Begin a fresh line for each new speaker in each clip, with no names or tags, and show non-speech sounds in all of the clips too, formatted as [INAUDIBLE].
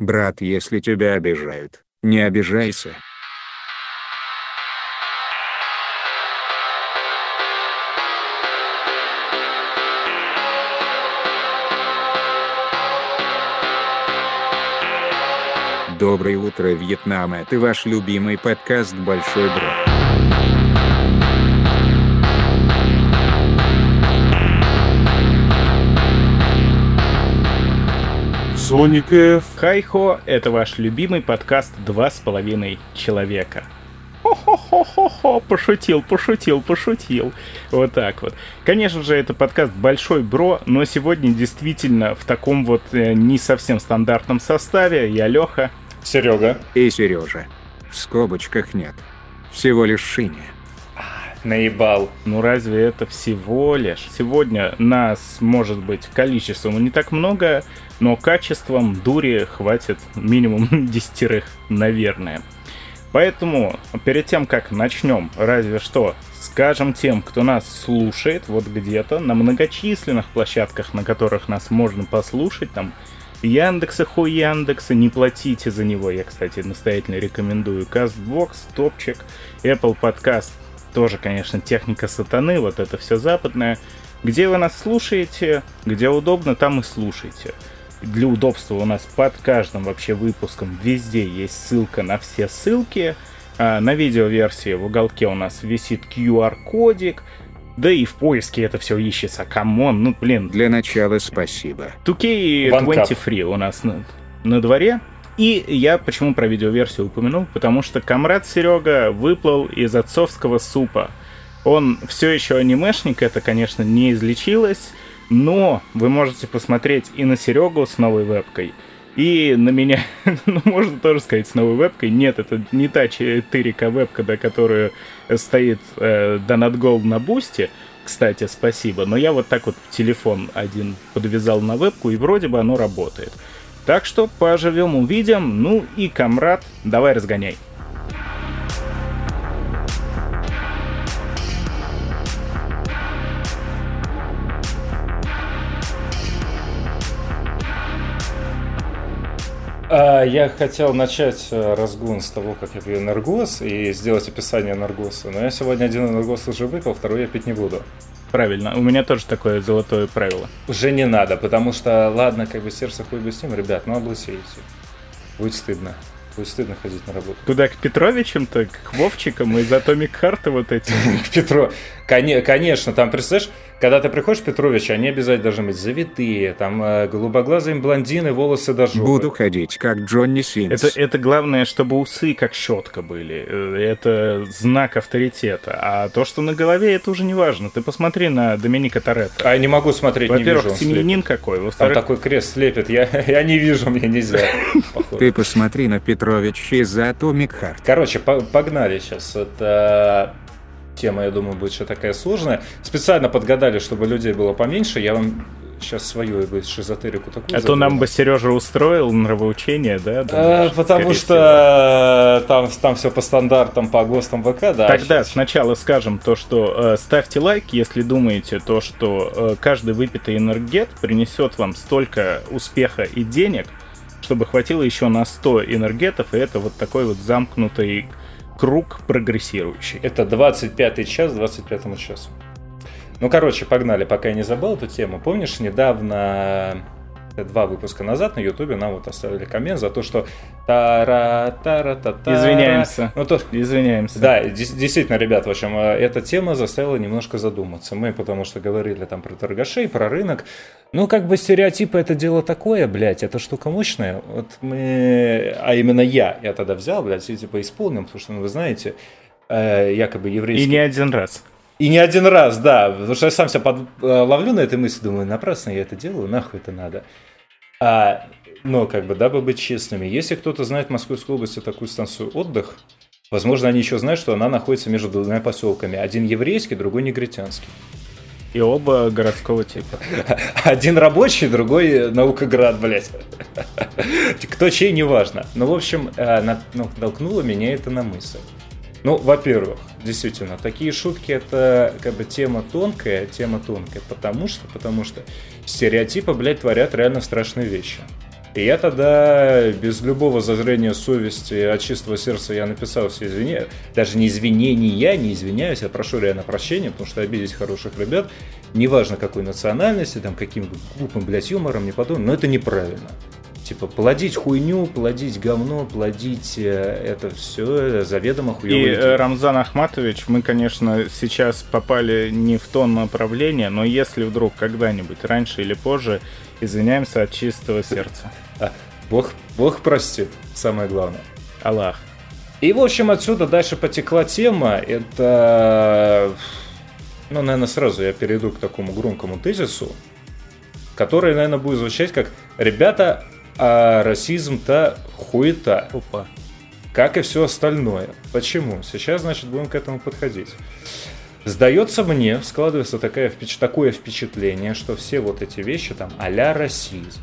Брат, если тебя обижают, не обижайся. Доброе утро, Вьетнам. Это ваш любимый подкаст «Большой Бро».
Соник F.
Хайхо, это ваш любимый подкаст «Два с половиной человека». Хо-хо-хо-хо-хо, пошутил, пошутил, пошутил. Вот так вот. Конечно же, это подкаст «Большой Бро», но сегодня действительно в таком вот э, не совсем стандартном составе. Я Леха.
Серега.
И Сережа. В скобочках нет. Всего лишь Шиня.
Наебал.
Ну разве это всего лишь? Сегодня нас, может быть, количеством не так много, но качеством дури хватит минимум [LAUGHS] десятерых, наверное. Поэтому перед тем, как начнем, разве что скажем тем, кто нас слушает вот где-то на многочисленных площадках, на которых нас можно послушать, там Яндекса, хуй Яндекса, не платите за него. Я, кстати, настоятельно рекомендую. Castbox, Топчик, Apple Podcast, тоже, конечно, техника сатаны, вот это все западное. Где вы нас слушаете, где удобно, там и слушайте для удобства у нас под каждым вообще выпуском везде есть ссылка на все ссылки. А на видеоверсии в уголке у нас висит QR-кодик. Да и в поиске это все ищется. Come on, ну блин.
Для начала спасибо.
2K23 у нас на, на дворе. И я почему про видеоверсию упомянул? Потому что комрад Серега выплыл из отцовского супа. Он все еще анимешник, это, конечно, не излечилось. Но вы можете посмотреть и на Серегу с новой вебкой, и на меня, [LAUGHS] ну, можно тоже сказать, с новой вебкой. Нет, это не та 4К вебка, до которой стоит э, Donut Gold на бусте. Кстати, спасибо. Но я вот так вот телефон один подвязал на вебку, и вроде бы оно работает. Так что поживем, увидим. Ну и, комрад, давай разгоняй.
А, я хотел начать э, разгон с того, как я пью энергос и сделать описание энергоса. Но я сегодня один энергос уже выпил, второй я пить не буду.
Правильно, у меня тоже такое золотое правило.
Уже не надо, потому что, ладно, как бы сердце хуй бы с ним, ребят, ну облысеете. Будет стыдно. Будет стыдно ходить на работу.
Куда, к Петровичам-то, к Вовчикам из Atomic Heart вот эти? [LAUGHS]
К Петро... Конечно, там, представляешь, когда ты приходишь, Петрович, они обязательно должны быть завитые, там э, голубоглазые блондины, волосы до жопы.
Буду ходить, как Джонни Синс.
Это, это главное, чтобы усы как щетка были. Э, это знак авторитета. А то, что на голове, это уже не важно. Ты посмотри на Доминика Торетто.
А я не могу смотреть,
Во-первых,
не вижу.
семьянин какой.
Во-вторых... Там такой крест слепит. Я, [LAUGHS] я не вижу, мне нельзя. [LAUGHS]
Ты посмотри на Петрович из Atomic Heart.
Короче, погнали сейчас. Это тема, я думаю, будет еще такая сложная. Специально подгадали, чтобы людей было поменьше. Я вам сейчас свою бы шизотерику такую.
А то нам бы Сережа устроил нравоучение, да?
а, потому что там, там все по стандартам, по ГОСТам ВК, да.
Тогда сейчас. сначала скажем то, что э, ставьте лайк, если думаете то, что э, каждый выпитый энергет принесет вам столько успеха и денег, чтобы хватило еще на 100 энергетов, и это вот такой вот замкнутый круг прогрессирующий.
Это 25 час 25 часу. Ну, короче, погнали, пока я не забыл эту тему. Помнишь, недавно, два выпуска назад на Ютубе нам вот оставили коммент за то, что тара тара та та
Извиняемся. Ну, то... Извиняемся.
Да, действительно, ребят, в общем, э, эта тема заставила немножко задуматься. Мы потому что говорили там про торгашей, про рынок. Ну, как бы стереотипы это дело такое, блядь, это штука мощная. Вот мы, а именно я, я тогда взял, блядь, и типа исполнил, потому что, ну, вы знаете, э, якобы еврейский...
И не один раз.
И не один раз, да, потому что я сам себя под... Э, ловлю на этой мысли, думаю, напрасно я это делаю, нахуй это надо. А, но, как бы, дабы быть честными, если кто-то знает в Московской области такую станцию «Отдых», возможно, они еще знают, что она находится между двумя поселками. Один еврейский, другой негритянский.
И оба городского типа. [LAUGHS]
Один рабочий, другой наукоград, блядь. [LAUGHS] Кто чей, неважно. Ну, в общем, э, ну, толкнуло меня это на мысль. Ну, во-первых, действительно, такие шутки это как бы тема тонкая, тема тонкая, потому что, потому что стереотипы, блядь, творят реально страшные вещи. И я тогда без любого зазрения совести от чистого сердца я написал все извинения. Даже не извинения, не извиняюсь, я прошу реально прощения, потому что обидеть хороших ребят, неважно какой национальности, там каким глупым, блядь, юмором, не подумай, но это неправильно. Типа, плодить хуйню, плодить говно, плодить э, это все заведомо хуёво.
И э, Рамзан Ахматович, мы, конечно, сейчас попали не в то направление, но если вдруг когда-нибудь, раньше или позже, извиняемся от чистого сердца.
А, Бог, Бог простит, самое главное.
Аллах.
И, в общем, отсюда дальше потекла тема. Это, ну, наверное, сразу я перейду к такому громкому тезису, который, наверное, будет звучать как «Ребята, а расизм-то хуета».
Опа.
Как и все остальное. Почему? Сейчас, значит, будем к этому подходить. Сдается мне, складывается такая, такое впечатление, что все вот эти вещи, там, а-ля расизм,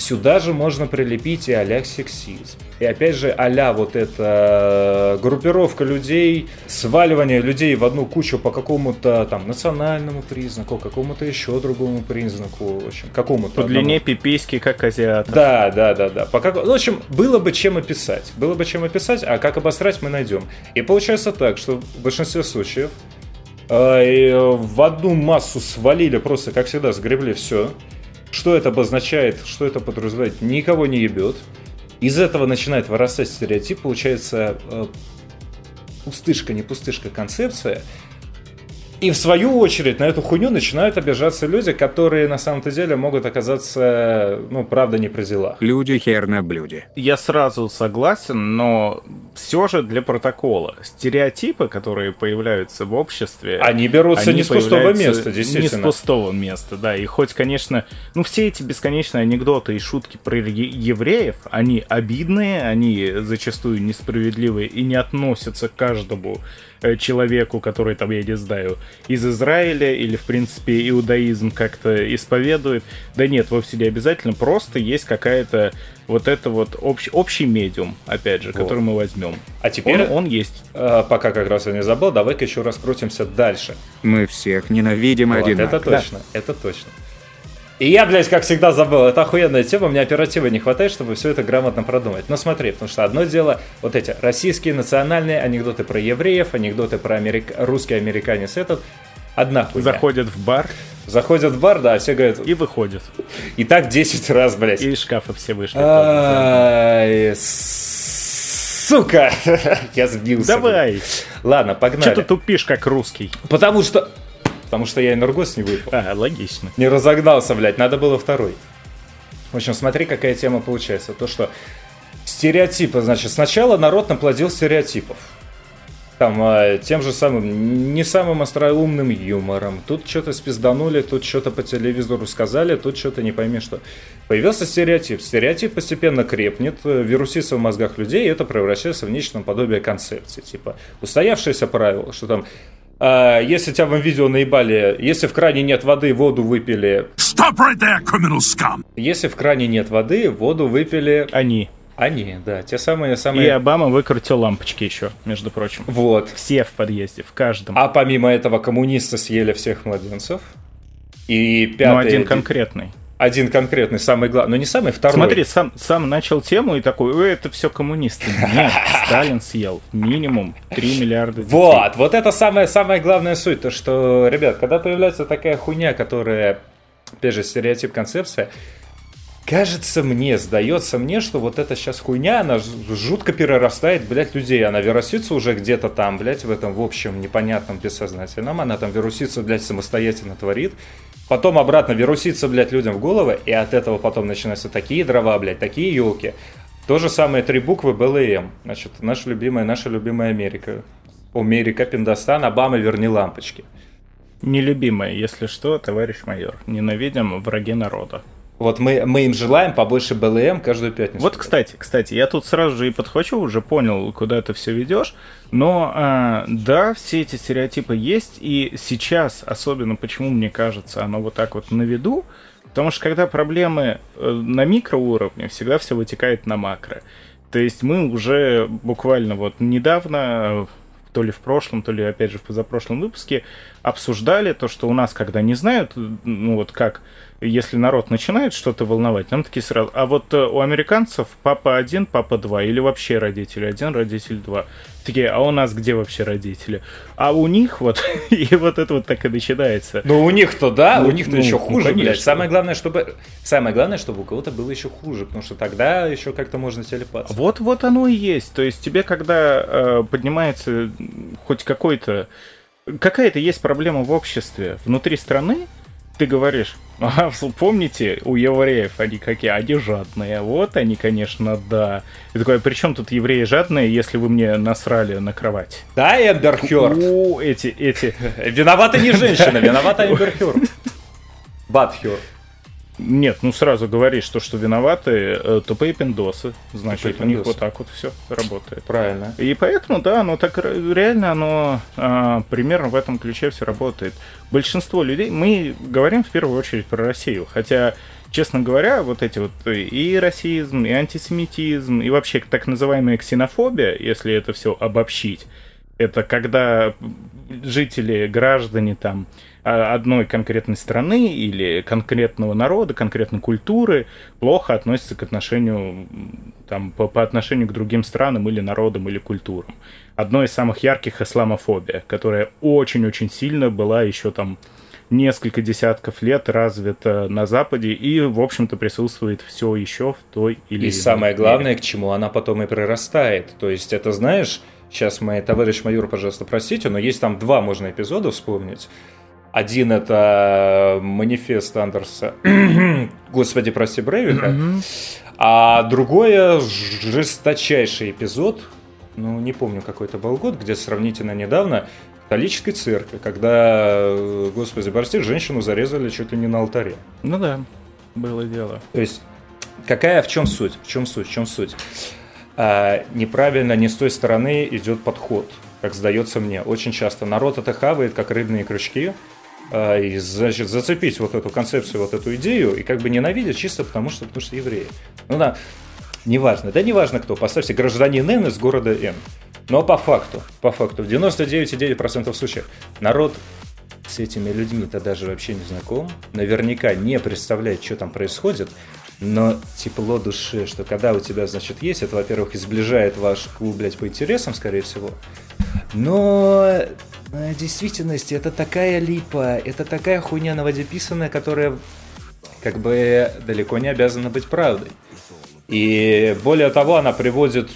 Сюда же можно прилепить и а сексизм. И опять же, а вот эта группировка людей, сваливание людей в одну кучу по какому-то там национальному признаку, какому-то еще другому признаку, в общем, какому-то.
По длине одному... пиписьки, как азиат.
Да, да, да, да. По как... В общем, было бы чем описать. Было бы чем описать, а как обосрать мы найдем. И получается так, что в большинстве случаев э, в одну массу свалили просто, как всегда, сгребли все. Что это обозначает, что это подразумевает, никого не ебет. Из этого начинает вырастать стереотип, получается э, пустышка, не пустышка концепция, и в свою очередь на эту хуйню начинают обижаться люди, которые на самом-то деле могут оказаться, ну, правда, не при делах.
Люди хер на блюде.
Я сразу согласен, но все же для протокола. Стереотипы, которые появляются в обществе...
Они берутся они не с пустого места, действительно.
Не с пустого места, да. И хоть, конечно, ну, все эти бесконечные анекдоты и шутки про евреев, они обидные, они зачастую несправедливые и не относятся к каждому человеку, который там, я не знаю, из Израиля или, в принципе, иудаизм как-то исповедует. Да нет, вовсе не обязательно, просто есть какая-то вот это вот общ, общий медиум, опять же, вот. который мы возьмем.
А теперь
он, он есть.
Э, пока как раз я не забыл, давай-ка еще раскрутимся дальше.
Мы всех ненавидим вот, одинаково.
Это точно, да. это точно. И я, блядь, как всегда забыл. Это охуенная тема, мне оперативы не хватает, чтобы все это грамотно продумать. Но смотри, потому что одно дело, вот эти российские национальные анекдоты про евреев, анекдоты про америк... русский американец этот, одна хуйня.
Заходят в бар.
Заходят в бар, да, все говорят...
И выходят.
И так 10 раз, блядь.
И из шкафа все вышли.
Сука! [LAUGHS] Я сбился.
Давай.
Ладно, погнали.
Что ты тупишь, как русский?
Потому что... Потому что я энергос не выпал.
А, логично.
Не разогнался, блядь, надо было второй. В общем, смотри, какая тема получается. То, что стереотипы, значит, сначала народ наплодил стереотипов. Там, а, тем же самым, не самым остроумным юмором. Тут что-то спизданули, тут что-то по телевизору сказали, тут что-то не пойми что. Появился стереотип. Стереотип постепенно крепнет, вирусится в мозгах людей, и это превращается в нечто подобие концепции. Типа, устоявшееся правило, что там если тебя в видео наебали, если в кране нет воды, воду выпили... Stop right there, criminal scum! Если в кране нет воды, воду выпили...
Они.
Они, да, те самые самые.
И Обама выкрутил лампочки еще, между прочим.
Вот.
Все в подъезде, в каждом.
А помимо этого коммунисты съели всех младенцев. И пятый...
Ну, один конкретный
один конкретный, самый главный, но не самый, второй.
Смотри, сам, сам начал тему и такой, это все коммунисты. Нет, Сталин съел минимум 3 миллиарда детей.
Вот, вот это самая, самая главная суть, то что, ребят, когда появляется такая хуйня, которая, опять же, стереотип, концепция, Кажется мне, сдается мне, что вот эта сейчас хуйня, она жутко перерастает, блядь, людей. Она вирусится уже где-то там, блядь, в этом, в общем, непонятном, бессознательном. Она там вирусится, блядь, самостоятельно творит. Потом обратно вирусится, блядь, людям в головы, и от этого потом начинаются такие дрова, блядь, такие елки. То же самое три буквы БЛМ. Значит, наша любимая, наша любимая Америка. Америка, Пиндостан, Обама, верни лампочки.
Нелюбимая, если что, товарищ майор. Ненавидим враги народа.
Вот мы, мы им желаем побольше БЛМ каждую пятницу.
Вот, кстати, кстати, я тут сразу же и подхвачу, уже понял, куда это все ведешь. Но а, да, все эти стереотипы есть, и сейчас, особенно почему мне кажется, оно вот так вот на виду, потому что когда проблемы э, на микроуровне, всегда все вытекает на макро. То есть мы уже буквально вот недавно то ли в прошлом, то ли опять же в позапрошлом выпуске обсуждали то, что у нас, когда не знают, ну вот как если народ начинает что-то волновать, там такие сразу. А вот э, у американцев папа один, папа два, или вообще родители один, родитель два. Такие, а у нас где вообще родители? А у них вот, [LAUGHS] и вот это вот так и начинается.
Ну, у них-то да,
Ну,
у них-то
ну,
еще
ну,
хуже,
конечно.
блядь. Самое главное, чтобы... Самое главное, чтобы у кого-то было еще хуже, потому что тогда еще как-то можно телепаться.
Вот, вот оно и есть. То есть тебе, когда э, поднимается хоть какой-то... Какая-то есть проблема в обществе внутри страны, ты говоришь, [LAUGHS] а, помните, у евреев они какие? Они жадные. Вот они, конечно, да. И такой, при чем тут евреи жадные, если вы мне насрали на кровать?
Да, Эмбер Хёрд.
О, эти, эти... [LAUGHS]
Виновата не женщина, виновата Эмбер Хёрд.
Нет, ну сразу говоришь, что, что виноваты э, тупые пиндосы. Значит,
Тупые
у них
пиндосы.
вот так вот все работает.
Правильно.
И поэтому, да, оно так ре- реально, оно а, примерно в этом ключе все работает. Большинство людей, мы говорим в первую очередь про Россию, хотя, честно говоря, вот эти вот и расизм, и антисемитизм, и вообще так называемая ксенофобия, если это все обобщить, это когда жители, граждане там одной конкретной страны или конкретного народа, конкретной культуры плохо относятся к отношению там, по, по отношению к другим странам или народам или культурам. Одно из самых ярких исламофобия, которая очень-очень сильно была еще там несколько десятков лет развита на Западе и, в общем-то, присутствует все еще в той или
И
иной
самое
мере.
главное, к чему она потом и прирастает. То есть это, знаешь, сейчас мы, товарищ майор, пожалуйста, простите, но есть там два можно эпизода вспомнить. Один это манифест Андерса, [CLEARS THROAT] господи, прости, Брейвика, а другое жесточайший эпизод, ну, не помню, какой это был год, где сравнительно недавно, католической церкви, когда, э, господи, прости, женщину зарезали чуть ли не на алтаре.
Ну да, было дело.
То есть, какая в чем суть? В чем суть? В чем суть? А, неправильно не с той стороны идет подход, как сдается мне. Очень часто народ это хавает, как рыбные крючки, и, значит, зацепить вот эту концепцию, вот эту идею, и как бы ненавидят чисто потому, что, потому что евреи. Ну да, неважно, да неважно кто, поставьте гражданин Н из города Н. Но по факту, по факту, в 99,9% случаев народ с этими людьми-то даже вообще не знаком, наверняка не представляет, что там происходит, но тепло души, что когда у тебя, значит, есть, это, во-первых, изближает ваш клуб, блядь, по интересам, скорее всего, но действительности это такая липа, это такая хуйня на воде писаная, которая как бы далеко не обязана быть правдой. И более того, она приводит...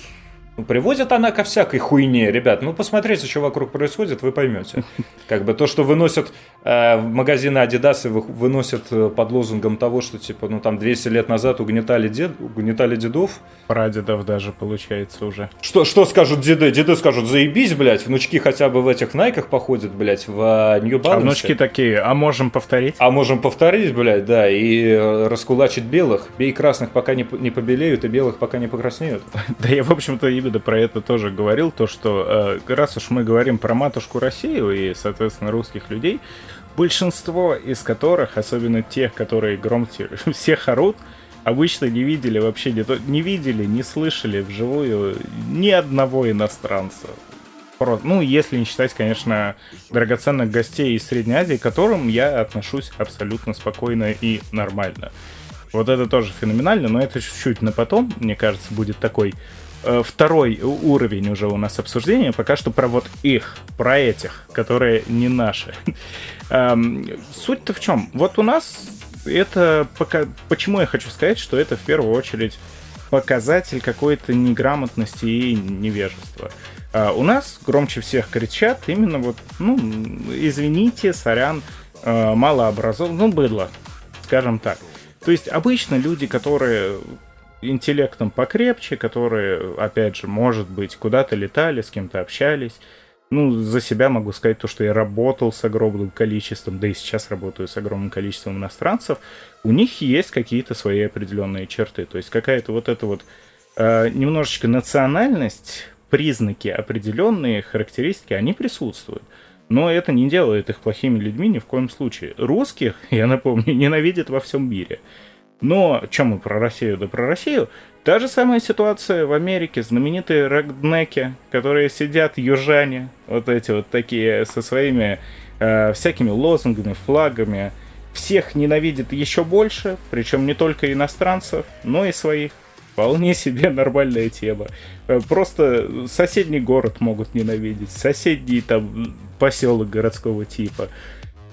Приводит она ко всякой хуйне, ребят. Ну, посмотрите, что вокруг происходит, вы поймете. [LAUGHS] Как бы то, что выносят э, магазины Adidas и вы- выносят э, под лозунгом того, что, типа, ну, там 200 лет назад угнетали, дед, угнетали дедов.
Прадедов даже получается уже.
Что, что скажут деды? Деды скажут, заебись, блядь, внучки хотя бы в этих найках походят, блядь, в Нью
А внучки такие, а можем повторить?
А можем повторить, блядь, да, и э, раскулачить белых. Бей красных, пока не, не побелеют, и белых, пока не покраснеют. [LAUGHS]
Да я, в общем-то, именно про это тоже говорил, то, что э, раз уж мы говорим про матушку Россию и, соответственно, русских людей, большинство из которых, особенно тех, которые громче [LAUGHS] всех орут, обычно не видели вообще, не, то, не видели, не слышали вживую ни одного иностранца. Ну, если не считать, конечно, драгоценных гостей из Средней Азии, к которым я отношусь абсолютно спокойно и нормально. Вот это тоже феноменально, но это чуть-чуть на потом, мне кажется, будет такой второй у- уровень уже у нас обсуждения. Пока что про вот их, про этих, которые не наши. [LAUGHS] Эм, Суть-то в чем? Вот у нас это пока... Почему я хочу сказать, что это в первую очередь показатель какой-то неграмотности и невежества. А у нас громче всех кричат именно вот, ну, извините, сорян, э, малообразованные, ну, быдло, скажем так. То есть обычно люди, которые интеллектом покрепче, которые, опять же, может быть, куда-то летали, с кем-то общались. Ну, за себя могу сказать то, что я работал с огромным количеством, да и сейчас работаю с огромным количеством иностранцев. У них есть какие-то свои определенные черты. То есть какая-то вот эта вот э, немножечко национальность, признаки определенные, характеристики, они присутствуют. Но это не делает их плохими людьми ни в коем случае. Русских, [LAUGHS] я напомню, ненавидят во всем мире. Но, чем мы про Россию, да про Россию, та же самая ситуация в Америке, знаменитые реднеки, которые сидят южане, вот эти вот такие со своими э, всякими лозунгами, флагами, всех ненавидит еще больше, причем не только иностранцев, но и своих. Вполне себе нормальная тема. Э, просто соседний город могут ненавидеть, соседний там поселок городского типа.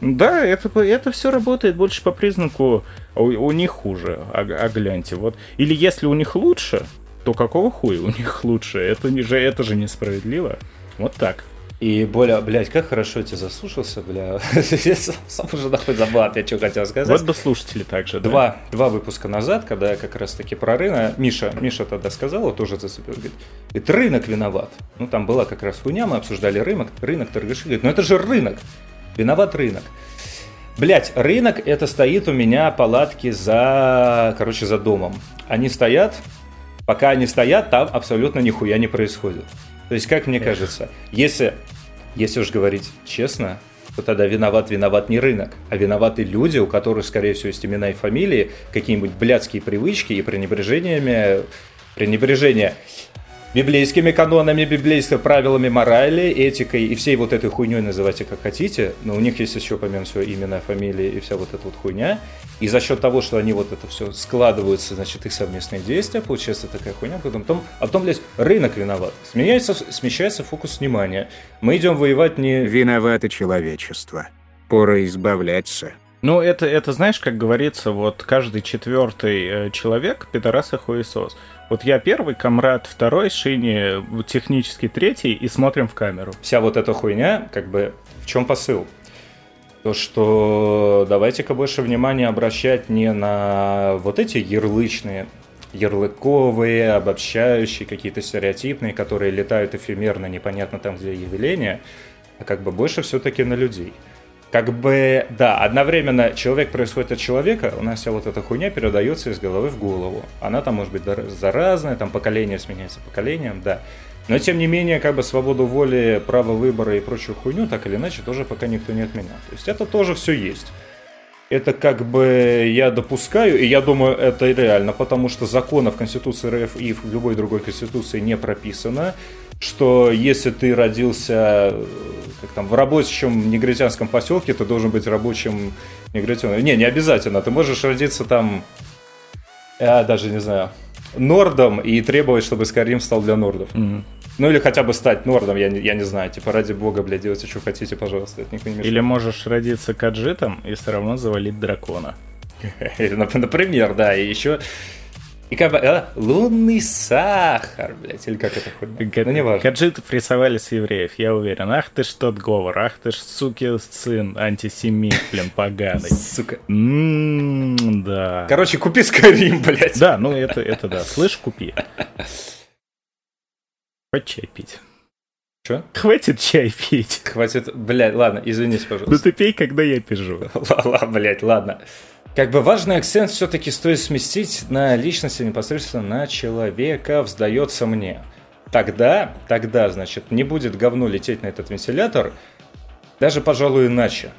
Да, это, это все работает больше по признаку у, у них хуже, а, а гляньте, вот. Или если у них лучше, то какого хуя у них лучше? Это, не же, это же несправедливо. Вот так.
И более, блядь, как хорошо тебя заслушался, бля. [LAUGHS] Сам уже нахуй забыл, опять что хотел сказать.
Вот бы слушатели также,
да? Два, два выпуска назад, когда я как раз таки про рынок, Миша, Миша тогда сказал, вот тоже зацепил, говорит, это рынок виноват. Ну, там была как раз хуйня, мы обсуждали рынок, рынок торгаши, говорит, ну это же рынок, виноват рынок. Блять, рынок это стоит у меня палатки за, короче, за домом. Они стоят, пока они стоят, там абсолютно нихуя не происходит. То есть, как мне кажется, если, если уж говорить честно, то тогда виноват виноват не рынок, а виноваты люди, у которых, скорее всего, есть имена и фамилии, какие-нибудь блядские привычки и пренебрежениями, пренебрежение библейскими канонами, библейскими правилами морали, этикой и всей вот этой хуйней называйте как хотите, но у них есть еще, помимо всего, имена, фамилии и вся вот эта вот хуйня. И за счет того, что они вот это все складываются, значит, их совместные действия, получается такая хуйня. Потом, потом, а потом, блядь, рынок виноват. Смещается, смещается фокус внимания. Мы идем воевать не...
Виновато человечество. Пора избавляться.
Ну, это, это, знаешь, как говорится, вот каждый четвертый э, человек – пидорас и хуесос. Вот я первый, комрад второй, Шини технический третий, и смотрим в камеру.
Вся вот эта хуйня, как бы, в чем посыл? То, что давайте-ка больше внимания обращать не на вот эти ярлычные, ярлыковые, обобщающие, какие-то стереотипные, которые летают эфемерно, непонятно там, где явления, а как бы больше все-таки на людей – как бы, да, одновременно человек происходит от человека, у нас вся вот эта хуйня передается из головы в голову. Она там может быть заразная, там поколение сменяется поколением, да. Но тем не менее, как бы свободу воли, право выбора и прочую хуйню, так или иначе, тоже пока никто не отменял. То есть это тоже все есть. Это как бы я допускаю, и я думаю, это реально, потому что закона в Конституции РФ и в любой другой Конституции не прописано, что если ты родился как там, в рабочем негритянском поселке, ты должен быть рабочим негритянском. Не, не обязательно. Ты можешь родиться там, я даже не знаю, нордом и требовать, чтобы Скарим стал для нордов. Mm-hmm. Ну или хотя бы стать нордом, я не, я не знаю. Типа, ради бога, блядь, делайте, что хотите, пожалуйста. Это никто не
Или можешь родиться каджитом и все равно завалить дракона. [LAUGHS]
Например, да. И еще и как бы, а, лунный сахар, блядь, или как это хуйня?
Ну, не важно. Каджитов рисовали с евреев, я уверен. Ах ты ж тот говор, ах ты ж суки сын, антисемит, блин, поганый. [LAUGHS]
Сука.
Ммм, да.
Короче, купи Скайрим, [LAUGHS] блядь.
Да, ну это, это да. Слышь, купи. Хватит чай пить.
Что?
Хватит чай пить.
Хватит, блядь, ладно, извинись, пожалуйста.
Ну ты пей, когда я пижу.
Ладно, блядь, ладно. Как бы важный акцент все-таки стоит сместить на личности, непосредственно на человека, вздается мне. Тогда, тогда, значит, не будет говно лететь на этот вентилятор, даже, пожалуй, иначе.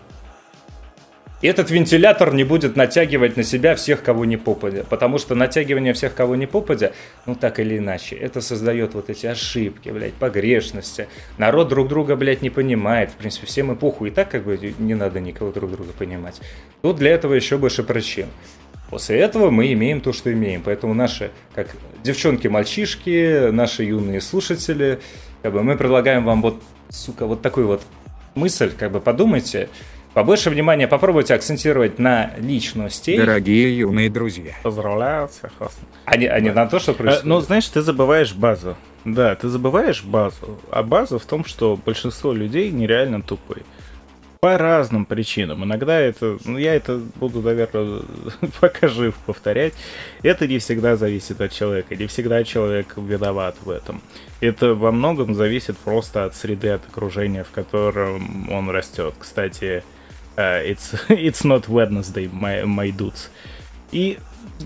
Этот вентилятор не будет натягивать на себя всех, кого не попадя. Потому что натягивание всех, кого не попадя, ну так или иначе, это создает вот эти ошибки, блядь, погрешности. Народ друг друга, блядь, не понимает. В принципе, всем эпоху и так как бы не надо никого друг друга понимать. Тут для этого еще больше причин. После этого мы имеем то, что имеем. Поэтому наши, как девчонки-мальчишки, наши юные слушатели, как бы мы предлагаем вам вот, сука, вот такую вот мысль, как бы подумайте, Побольше внимания попробуйте акцентировать на личности.
Дорогие юные друзья.
Поздравляю всех вас.
А не, а не на то, что происходит.
А, ну, знаешь, ты забываешь базу. Да, ты забываешь базу. А база в том, что большинство людей нереально тупые. По разным причинам. Иногда это... Ну, я это буду, наверное, [LAUGHS] пока жив повторять. Это не всегда зависит от человека. Не всегда человек виноват в этом. Это во многом зависит просто от среды, от окружения, в котором он растет. Кстати, uh, it's, [LAUGHS] it's not Wednesday, my, my dudes. И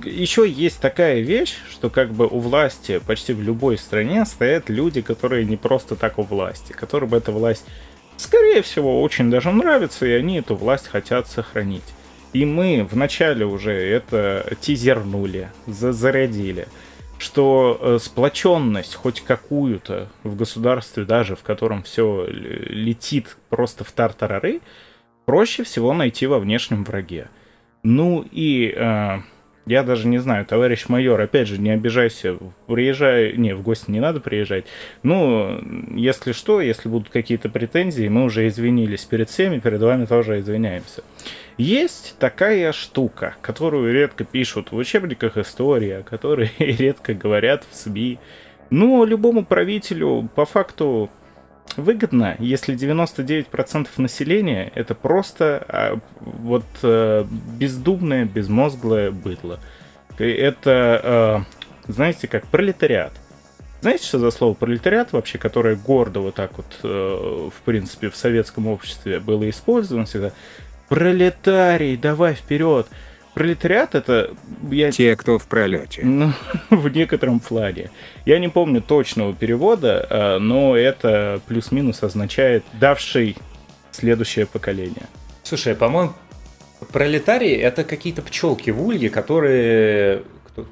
еще есть такая вещь, что как бы у власти почти в любой стране стоят люди, которые не просто так у власти, которым эта власть, скорее всего, очень даже нравится, и они эту власть хотят сохранить. И мы вначале уже это тизернули, зарядили, что э, сплоченность хоть какую-то в государстве даже, в котором все летит просто в тартарары, проще всего найти во внешнем враге. Ну и э, я даже не знаю, товарищ майор, опять же, не обижайся, приезжай, не, в гости не надо приезжать. Ну, если что, если будут какие-то претензии, мы уже извинились перед всеми, перед вами тоже извиняемся. Есть такая штука, которую редко пишут в учебниках истории, о которой [LAUGHS] редко говорят в СМИ. Но любому правителю по факту выгодно, если 99% населения это просто а, вот а, бездумное, безмозглое быдло. Это, а, знаете, как пролетариат. Знаете, что за слово пролетариат вообще, которое гордо вот так вот, э, в принципе, в советском обществе было использовано всегда? Пролетарий, давай вперед! Пролетариат это...
Я... Те, кто в пролете.
Ну, [LAUGHS] в некотором плане. Я не помню точного перевода, а, но это плюс-минус означает «давший следующее поколение».
Слушай, по-моему, пролетарии это какие-то пчелки в улье, которые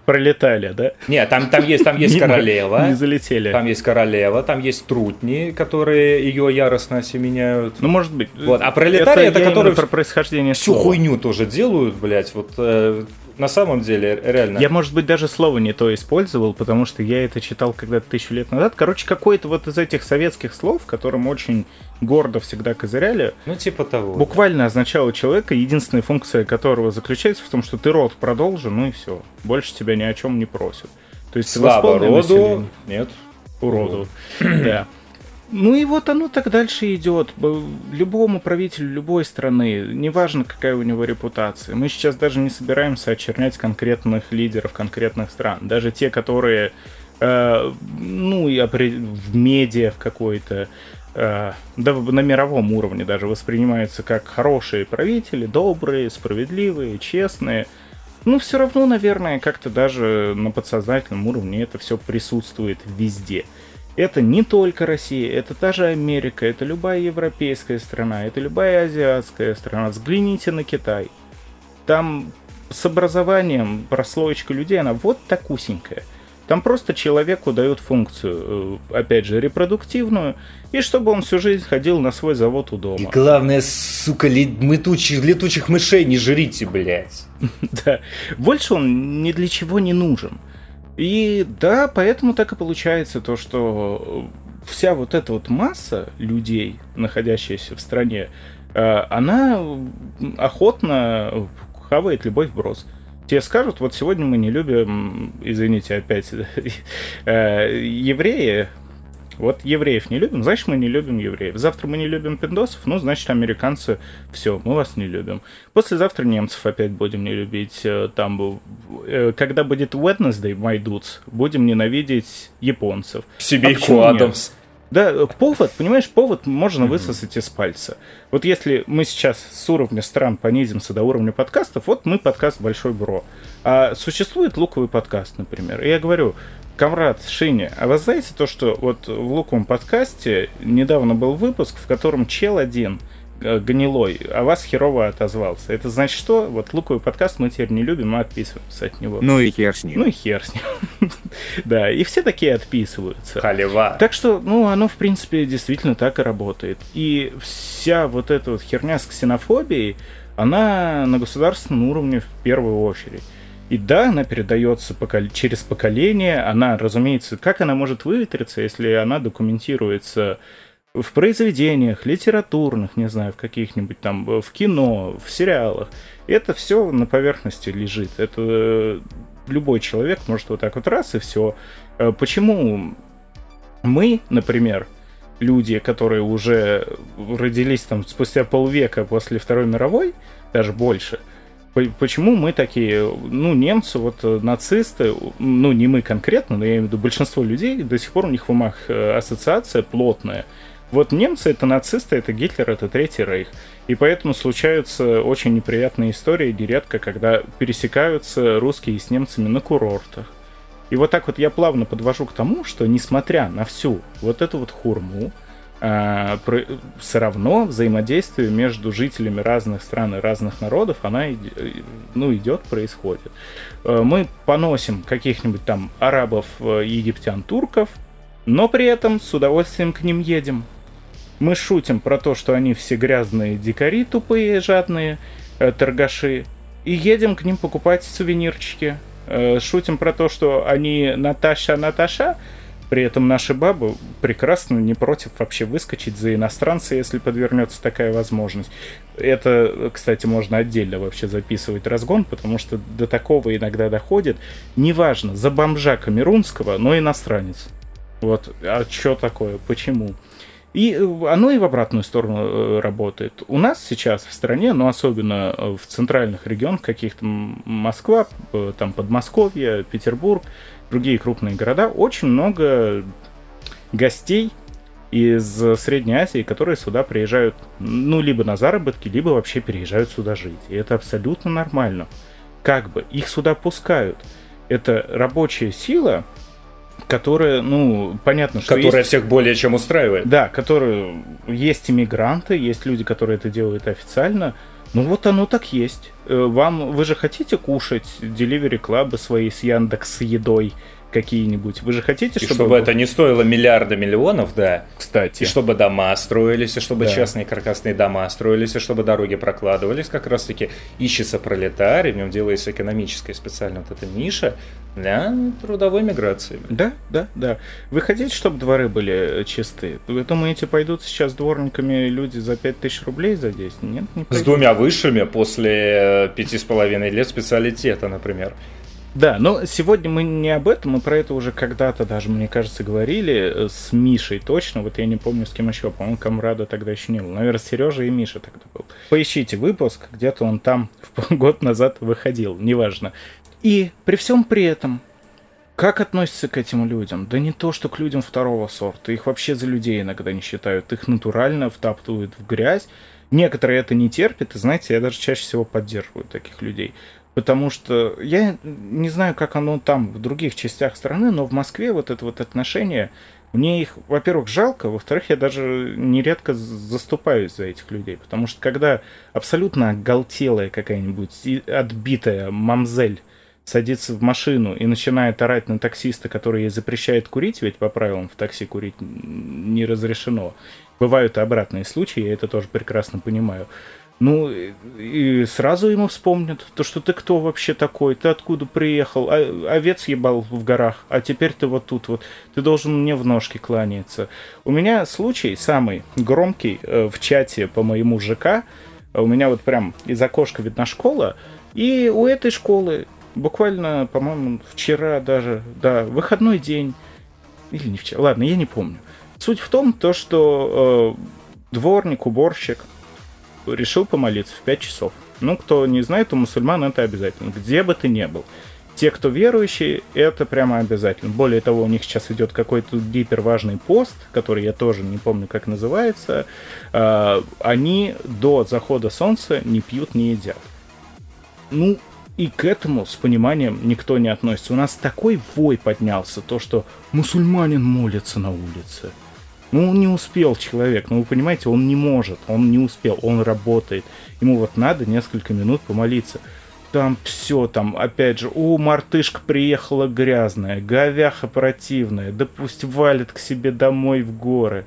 Пролетали, да?
Нет, там, там есть, там есть королева.
Не залетели.
Там есть королева, там есть трутни, которые ее яростно осеменяют.
Ну, может быть.
Вот. А пролетарии это, это которые
про происхождение
всю хуйню тоже делают, блядь. Вот э, на самом деле, реально.
Я, может быть, даже слово не то использовал, потому что я это читал когда-то тысячу лет назад. Короче, какое-то вот из этих советских слов, которым очень гордо всегда козыряли.
Ну, типа того.
Буквально да. означало человека, единственная функция которого заключается в том, что ты род продолжи, ну и все. Больше тебя ни о чем не просят.
То есть Слава роду, население. нет.
Уроду. Да. Ну и вот оно так дальше идет. Любому правителю любой страны, неважно какая у него репутация. Мы сейчас даже не собираемся очернять конкретных лидеров конкретных стран. Даже те, которые, э, ну, и в медиа в какой-то, э, да на мировом уровне даже воспринимаются как хорошие правители, добрые, справедливые, честные. Ну, все равно, наверное, как-то даже на подсознательном уровне это все присутствует везде. Это не только Россия, это та же Америка, это любая европейская страна, это любая азиатская страна. Взгляните на Китай. Там с образованием прослоечка людей, она вот такусенькая. Там просто человеку дают функцию, э, опять же, репродуктивную, и чтобы он всю жизнь ходил на свой завод у дома. И
главное, сука, летучих, летучих мышей не жрите, блядь. [LAUGHS]
Да. Больше он ни для чего не нужен. И да, поэтому так и получается то, что вся вот эта вот масса людей, находящаяся в стране, э, она охотно хавает любой вброс. Тебе скажут, вот сегодня мы не любим, извините опять, [LAUGHS] э, евреи, вот евреев не любим, значит, мы не любим евреев. Завтра мы не любим пиндосов, ну, значит, американцы, все, мы вас не любим. Послезавтра немцев опять будем не любить. Э, там, э, когда будет Wednesday, my dudes, будем ненавидеть японцев.
Семейку а Адамс.
Да, повод, понимаешь, повод можно высосать из пальца. Вот если мы сейчас с уровня стран понизимся до уровня подкастов, вот мы подкаст Большой Бро. А существует луковый подкаст, например. И я говорю, Камрад Шиня, а вы знаете то, что вот в Луковом подкасте недавно был выпуск, в котором чел один э, гнилой, а вас херово отозвался. Это значит что? Вот луковый подкаст мы теперь не любим, мы отписываемся от него.
Ну и хер с ним.
Ну и хер с ним. [LAUGHS] да, и все такие отписываются.
Халева.
Так что, ну, оно, в принципе, действительно так и работает. И вся вот эта вот херня с ксенофобией, она на государственном уровне в первую очередь. И да, она передается покол... через поколение. Она, разумеется, как она может выветриться, если она документируется в произведениях, литературных, не знаю, в каких-нибудь там, в кино, в сериалах. Это все на поверхности лежит. Это э, любой человек может вот так вот раз и все. Э, почему мы, например, люди, которые уже родились там спустя полвека после Второй мировой, даже больше – Почему мы такие, ну, немцы, вот э, нацисты, ну, не мы конкретно, но я имею в виду большинство людей, до сих пор у них в умах э, ассоциация плотная. Вот немцы это нацисты, это Гитлер, это Третий Рейх. И поэтому случаются очень неприятные истории нередко, когда пересекаются русские с немцами на курортах. И вот так вот я плавно подвожу к тому, что несмотря на всю вот эту вот хурму, а, все равно взаимодействие между жителями разных стран и разных народов, она ну, идет, происходит. Э, мы поносим каких-нибудь там арабов, э, египтян, турков, но при этом с удовольствием к ним едем. Мы шутим про то, что они все грязные дикари, тупые, жадные, э, торгаши. и едем к ним покупать сувенирчики. Э, шутим про то, что они Наташа, Наташа, при этом наши бабы прекрасно не против вообще выскочить за иностранца, если подвернется такая возможность. Это, кстати, можно отдельно вообще записывать разгон, потому что до такого иногда доходит. Неважно, за бомжа камерунского, но иностранец. Вот, а что такое, почему? И э, оно и в обратную сторону э, работает. У нас сейчас в стране, но особенно э, в центральных регионах каких-то Москва, там Подмосковье, Петербург, другие крупные города, очень много гостей из Средней Азии, которые сюда приезжают, ну, либо на заработки, либо вообще переезжают сюда жить. И это абсолютно нормально. Как бы их сюда пускают. Это рабочая сила, которая, ну, понятно,
что Которая есть... всех более чем устраивает.
Да, которые... Есть иммигранты, есть люди, которые это делают официально. Ну вот оно так есть. Э, вам, вы же хотите кушать Delivery клабы свои с Яндекс едой? Какие-нибудь. Вы же хотите,
чтобы... И чтобы это не стоило миллиарда миллионов, да.
Кстати.
И чтобы дома строились, и чтобы да. частные каркасные дома строились, и чтобы дороги прокладывались. Как раз-таки ищется пролетарий, в нем делается экономическая специально вот эта ниша для трудовой миграции.
Да, да, да. Вы хотите, чтобы дворы были чисты? Вы думаете, пойдут сейчас дворниками люди за 5000 рублей за 10? Нет,
не пойдут. С двумя высшими после пяти с половиной лет специалитета, например.
Да, но сегодня мы не об этом, мы про это уже когда-то даже, мне кажется, говорили э, с Мишей точно. Вот я не помню, с кем еще. По-моему, Камрада тогда еще не был. Наверное, Сережа и Миша тогда был. Поищите выпуск, где-то он там [LAUGHS] год назад выходил, неважно. И при всем при этом, как относятся к этим людям? Да не то, что к людям второго сорта. Их вообще за людей иногда не считают. Их натурально втаптывают в грязь. Некоторые это не терпят, и знаете, я даже чаще всего поддерживаю таких людей. Потому что я не знаю, как оно там в других частях страны, но в Москве вот это вот отношение, мне их, во-первых, жалко, во-вторых, я даже нередко заступаюсь за этих людей. Потому что когда абсолютно оголтелая какая-нибудь отбитая мамзель садится в машину и начинает орать на таксиста, который ей запрещает курить, ведь по правилам в такси курить не разрешено. Бывают обратные случаи, я это тоже прекрасно понимаю. Ну, и сразу ему вспомнят, то, что ты кто вообще такой, ты откуда приехал, а, овец ебал в горах, а теперь ты вот тут вот, ты должен мне в ножки кланяться. У меня случай самый громкий э, в чате по моему ЖК, у меня вот прям из окошка видна школа, и у этой школы буквально, по-моему, вчера даже, да, выходной день, или не вчера, ладно, я не помню. Суть в том, то, что э, дворник, уборщик – решил помолиться в 5 часов. Ну, кто не знает, у мусульман это обязательно, где бы ты ни был. Те, кто верующие, это прямо обязательно. Более того, у них сейчас идет какой-то гиперважный пост, который я тоже не помню, как называется. А, они до захода солнца не пьют, не едят. Ну, и к этому с пониманием никто не относится. У нас такой вой поднялся, то, что мусульманин молится на улице. Ну, он не успел человек, ну, вы понимаете, он не может, он не успел, он работает. Ему вот надо несколько минут помолиться. Там все, там, опять же, у мартышка приехала грязная, говяха противная, да пусть валит к себе домой в горы.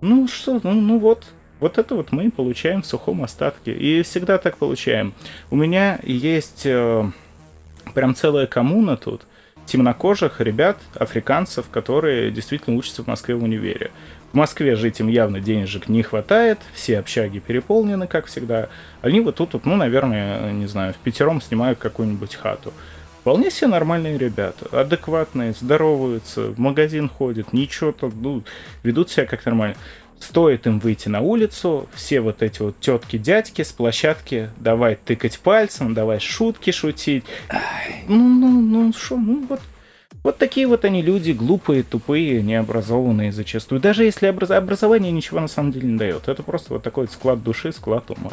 Ну, что, ну, ну вот, вот это вот мы получаем в сухом остатке. И всегда так получаем. У меня есть э, прям целая коммуна тут темнокожих ребят, африканцев, которые действительно учатся в Москве в универе. В Москве жить им явно денежек не хватает, все общаги переполнены, как всегда. Они вот тут, вот, ну, наверное, не знаю, в пятером снимают какую-нибудь хату. Вполне себе нормальные ребята, адекватные, здороваются, в магазин ходят, ничего то ну, ведут себя как нормально. Стоит им выйти на улицу, все вот эти вот тетки-дядьки с площадки, давай тыкать пальцем, давай шутки шутить. Ну, ну, ну, что, ну вот вот такие вот они люди, глупые, тупые, необразованные зачастую. Даже если образ... образование ничего на самом деле не дает. Это просто вот такой склад души, склад ума.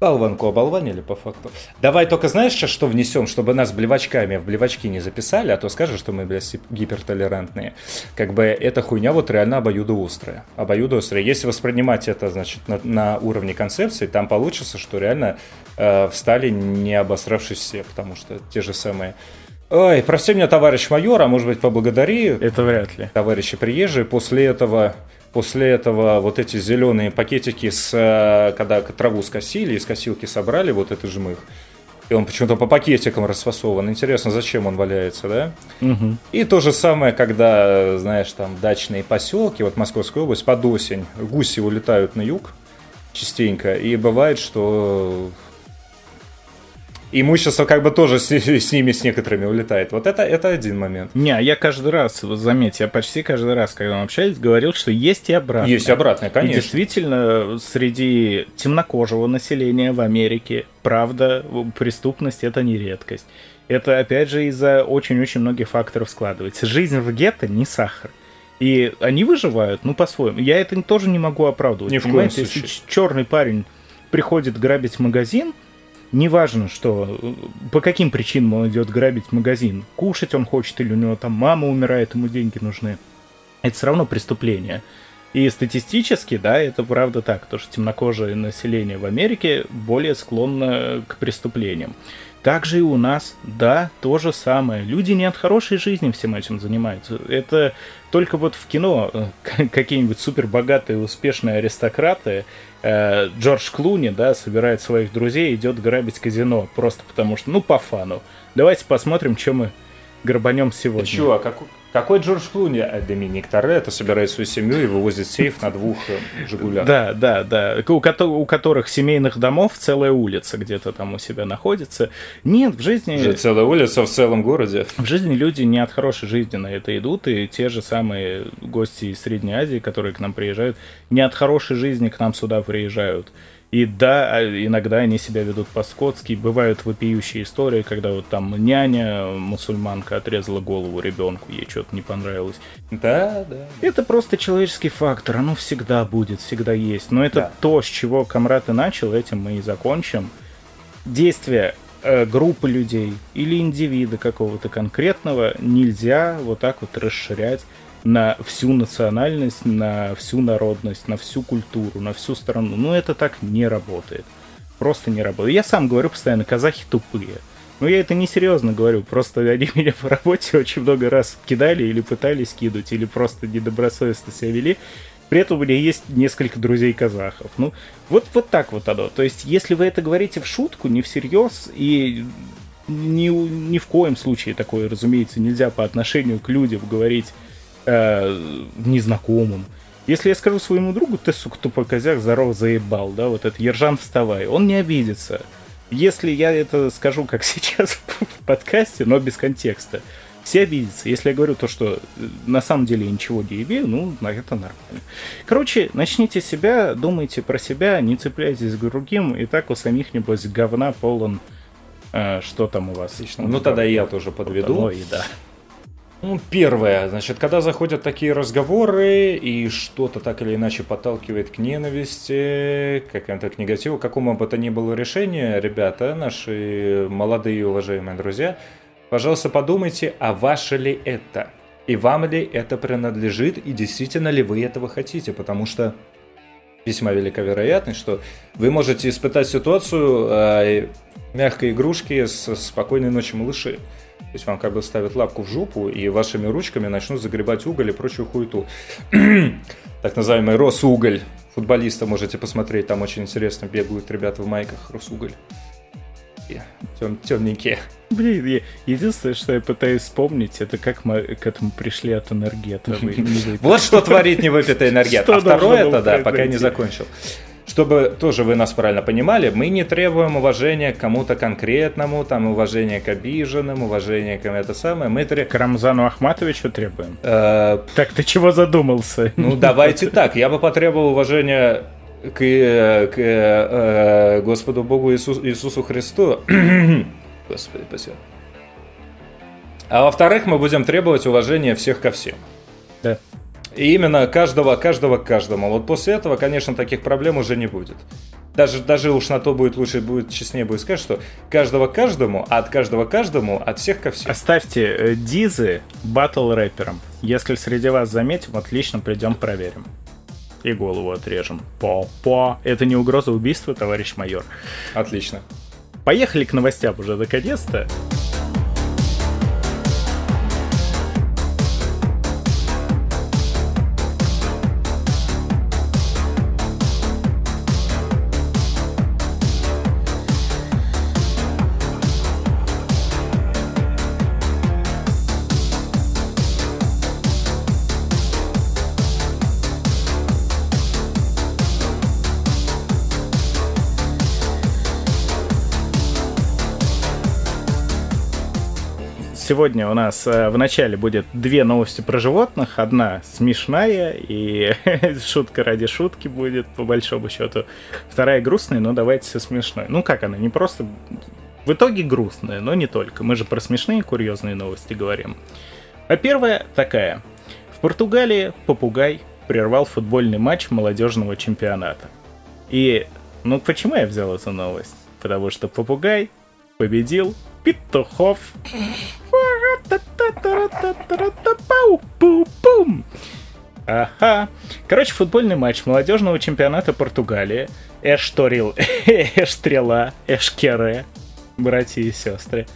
Болванку оболванили по факту. Давай только знаешь что внесем, чтобы нас блевачками в блевачки не записали, а то скажешь, что мы, блядь, гипертолерантные. Как бы эта хуйня вот реально обоюдоострая. Обоюдоострая. Если воспринимать это, значит, на, на уровне концепции, там получится, что реально э, встали не обосравшись все, потому что те же самые Ой, прости меня, товарищ майор, а может быть поблагодари.
Это вряд ли.
Товарищи приезжие. После этого, после этого вот эти зеленые пакетики, с, э, когда траву скосили, из косилки собрали вот этот жмых. и он почему-то по пакетикам расфасован. Интересно, зачем он валяется, да?
Угу.
И то же самое, когда, знаешь, там дачные поселки, вот Московская область, под осень гуси улетают на юг частенько, и бывает, что имущество как бы тоже с, [LAUGHS] с ними, с некоторыми улетает. Вот это, это один момент.
Не, я каждый раз, вот заметь, я почти каждый раз, когда мы общались, говорил, что есть и обратное.
Есть обратное, конечно.
И действительно, среди темнокожего населения в Америке, правда, преступность это не редкость. Это, опять же, из-за очень-очень многих факторов складывается. Жизнь в гетто не сахар. И они выживают, ну, по-своему. Я это тоже не могу оправдывать.
Ни в коем случае.
Если черный парень приходит грабить магазин, неважно, что по каким причинам он идет грабить магазин, кушать он хочет или у него там мама умирает, ему деньги нужны, это все равно преступление. И статистически, да, это правда так, то что темнокожее население в Америке более склонно к преступлениям. Также и у нас, да, то же самое. Люди не от хорошей жизни всем этим занимаются. Это только вот в кино э, [LAUGHS] какие-нибудь супербогатые, успешные аристократы, э, Джордж Клуни, да, собирает своих друзей, идет грабить казино, просто потому что, ну, по фану. Давайте посмотрим, что мы грабанем сегодня.
Чего? А как, какой Джордж Клуни? А Доминик Торетто собирает свою семью и вывозит сейф на двух э, «Жигулях».
Да, да, да. У, ко- у которых семейных домов целая улица где-то там у себя находится. Нет, в жизни...
Уже целая улица в целом городе.
В жизни люди не от хорошей жизни на это идут, и те же самые гости из Средней Азии, которые к нам приезжают, не от хорошей жизни к нам сюда приезжают. И да, а иногда они себя ведут по-скотски. Бывают вопиющие истории, когда вот там няня, мусульманка, отрезала голову ребенку, ей что-то не понравилось.
Да, да.
Это просто человеческий фактор, оно всегда будет, всегда есть. Но это
Да.
то, с чего Камрад и начал, этим мы и закончим. Действия э, группы людей или индивида какого-то конкретного нельзя вот так вот расширять на всю национальность, на всю народность, на всю культуру, на всю страну. Ну, это так не работает. Просто не работает. Я сам говорю постоянно, казахи тупые. Но я это не серьезно говорю, просто они [LAUGHS] меня по работе очень много раз кидали или пытались кидать, или просто недобросовестно себя вели. При этом у меня есть несколько друзей казахов. Ну, вот, вот так вот оно. То есть, если вы это говорите в шутку, не всерьез, и ни, ни в коем случае такое, разумеется, нельзя по отношению к людям говорить э, незнакомым. Если я скажу своему другу, ты, сука, тупой козяк, здорово заебал, да, вот это Ержан, вставай, он не обидится. Если я это скажу, как [LAUGHS] сейчас в подкасте, но без контекста, все обидятся. Если я говорю то, что э, на самом деле я ничего не имею, ну, на это нормально. Короче, начните с себя, думайте про себя, не цепляйтесь к другим, и так у самих, небось, говна полон... э, что там у вас?
Отлично. Ну, тогда я тоже подведу.
И да.
Ну, первое, значит, когда заходят такие разговоры, и что-то так или иначе подталкивает к ненависти, к какому-то к негативу, какому бы то ни было решение, ребята, наши молодые и уважаемые друзья, пожалуйста, подумайте, а ваше ли это? И вам ли это принадлежит, и действительно ли вы этого хотите? Потому что весьма велика вероятность, что вы можете испытать ситуацию э, мягкой игрушки с спокойной ночи малыши. То есть вам как бы ставят лапку в жопу и вашими ручками начнут загребать уголь и прочую хуету. [CLEARS THROAT] так называемый Росуголь. Футболиста можете посмотреть, там очень интересно бегают ребята в майках Росуголь. Тем, темненькие.
Блин, я- единственное, что я пытаюсь вспомнить, это как мы к этому пришли от энергета. Вы- не вы-
Вот что творит невыпитая энергия. А второе это, да, пока не закончил. Чтобы тоже вы нас правильно понимали, мы не требуем уважения к кому-то конкретному, там уважения к обиженным, уважения к это самое. Мы требуем...
К Рамзану Ахматовичу требуем.
Э,
Так ты чего задумался?
Ну, давайте так. Я бы потребовал уважения к, э, к э, э, Господу Богу Иису- Иисусу Христу. [COUGHS] Господи, спасибо. А во-вторых, мы будем требовать уважения всех ко всем. И именно каждого, каждого к каждому. Вот после этого, конечно, таких проблем уже не будет. Даже, даже уж на то будет лучше, будет честнее будет сказать, что каждого к каждому, а от каждого к каждому, от всех ко всем.
Оставьте э, дизы батл рэперам. Если среди вас заметим, отлично, придем проверим. И голову отрежем. По-по. Это не угроза убийства, товарищ майор.
Отлично.
Поехали к новостям уже наконец-то. Сегодня у нас э, в начале будет две новости про животных. Одна смешная и [LAUGHS] шутка ради шутки будет, по большому счету. Вторая грустная, но давайте со смешной. Ну как она, не просто... В итоге грустная, но не только. Мы же про смешные курьезные новости говорим. А первая такая. В Португалии попугай прервал футбольный матч молодежного чемпионата. И, ну почему я взял эту новость? Потому что попугай победил петухов. Ага. Короче, футбольный матч молодежного чемпионата Португалии. Эшторил, [LAUGHS] Эштрела, Эшкере, братья и сестры.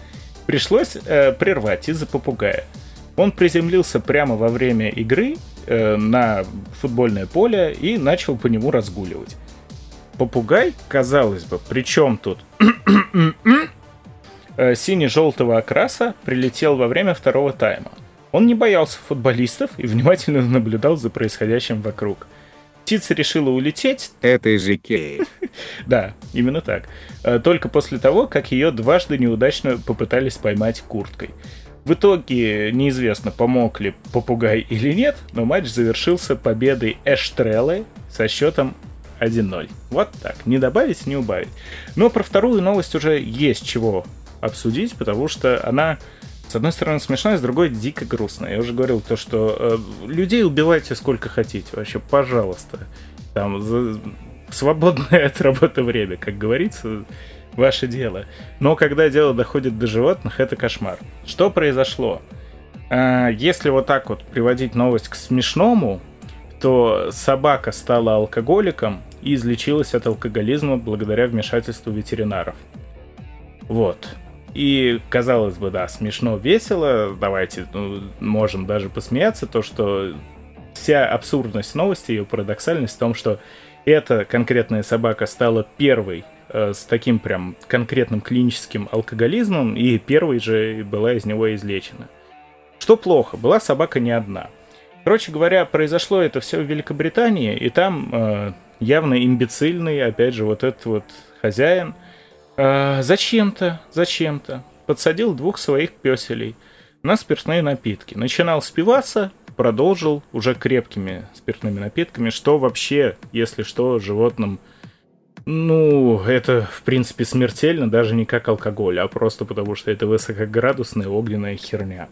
Пришлось э, прервать из-за попугая. Он приземлился прямо во время игры э, на футбольное поле и начал по нему разгуливать. Попугай, казалось бы, при чем тут [CLEARS THROAT] сине-желтого окраса прилетел во время второго тайма. Он не боялся футболистов и внимательно [LAUGHS] наблюдал за происходящим вокруг. Птица решила улететь.
Это из Икеи. [LAUGHS]
Да, именно так. Э, только после того, как ее дважды неудачно попытались поймать курткой. В итоге неизвестно, помог ли попугай или нет, но матч завершился победой Эштрелы со счетом 1-0. Вот так. Не добавить, не убавить. Но про вторую новость уже есть чего обсудить, потому что она, с одной стороны, смешная, с другой дико грустная. Я уже говорил то, что э, людей убивайте сколько хотите, вообще, пожалуйста. Там, за, свободное от работы время, как говорится, ваше дело. Но когда дело доходит до животных, это кошмар. Что произошло? А, если вот так вот приводить новость к смешному, то собака стала алкоголиком и излечилась от алкоголизма благодаря вмешательству ветеринаров. Вот. И, казалось бы, да, смешно, весело, давайте, ну, можем даже посмеяться, то, что вся абсурдность новости, ее парадоксальность в том, что эта конкретная собака стала первой Э, с таким прям конкретным клиническим алкоголизмом, и первой же была из него излечена. Что плохо, была собака не одна. Короче говоря, произошло это все в Великобритании, и там э, явно имбецильный, опять же, вот этот вот хозяин э, зачем-то, зачем-то подсадил двух своих песелей на спиртные напитки. Начинал спиваться, продолжил уже крепкими спиртными напитками, что вообще, если что, животным ну, это, в принципе, смертельно, даже не как алкоголь, а просто потому, что это высокоградусная огненная херня.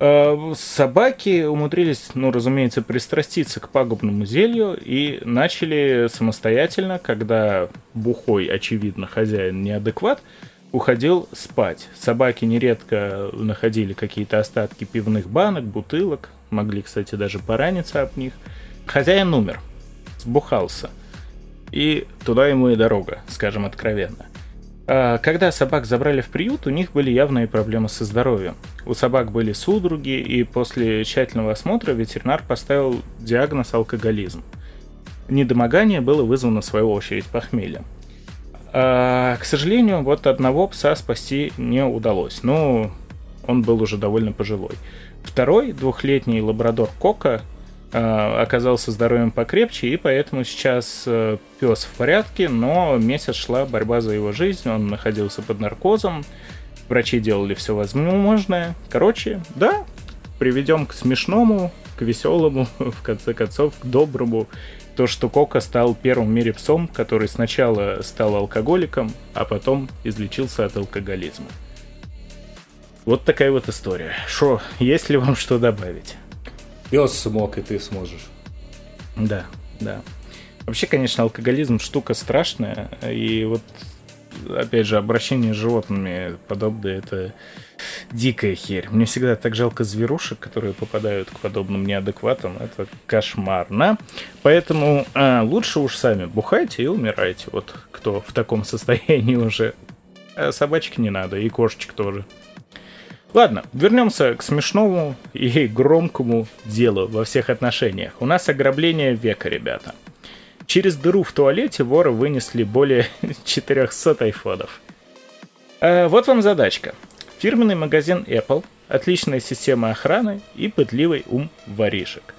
А, собаки умудрились, ну, разумеется, пристраститься к пагубному зелью и начали самостоятельно, когда бухой, очевидно, хозяин неадекват, уходил спать. Собаки нередко находили какие-то остатки пивных банок, бутылок, могли, кстати, даже пораниться об них. Хозяин умер, сбухался – и туда ему и дорога, скажем откровенно. А когда собак забрали в приют, у них были явные проблемы со здоровьем. У собак были судороги, и после тщательного осмотра ветеринар поставил диагноз алкоголизм. Недомогание было вызвано, в свою очередь, похмельем. А, к сожалению, вот одного пса спасти не удалось, но он был уже довольно пожилой. Второй, двухлетний лабрадор Кока, оказался здоровьем покрепче, и поэтому сейчас э, пес в порядке, но месяц шла борьба за его жизнь, он находился под наркозом, врачи делали все возможное. Короче, да, приведем к смешному, к веселому, [LAUGHS] в конце концов, к доброму. То, что Кока стал первым в мире псом, который сначала стал алкоголиком, а потом излечился от алкоголизма. Вот такая вот история. Шо, есть ли вам что добавить?
Пес смог, и ты сможешь.
Да, да. Вообще, конечно, алкоголизм штука страшная, и вот, опять же, обращение с животными подобное, это дикая херь. Мне всегда так жалко зверушек, которые попадают к подобным неадекватам. Это кошмарно. Поэтому а, лучше уж сами бухайте и умирайте. Вот кто в таком состоянии уже. А собачки не надо, и кошечек тоже. Ладно, вернемся к смешному и громкому делу во всех отношениях. У нас ограбление века, ребята. Через дыру в туалете воры вынесли более [LAUGHS] 400 айфонов. А вот вам задачка. Фирменный магазин Apple, отличная система охраны и пытливый ум воришек.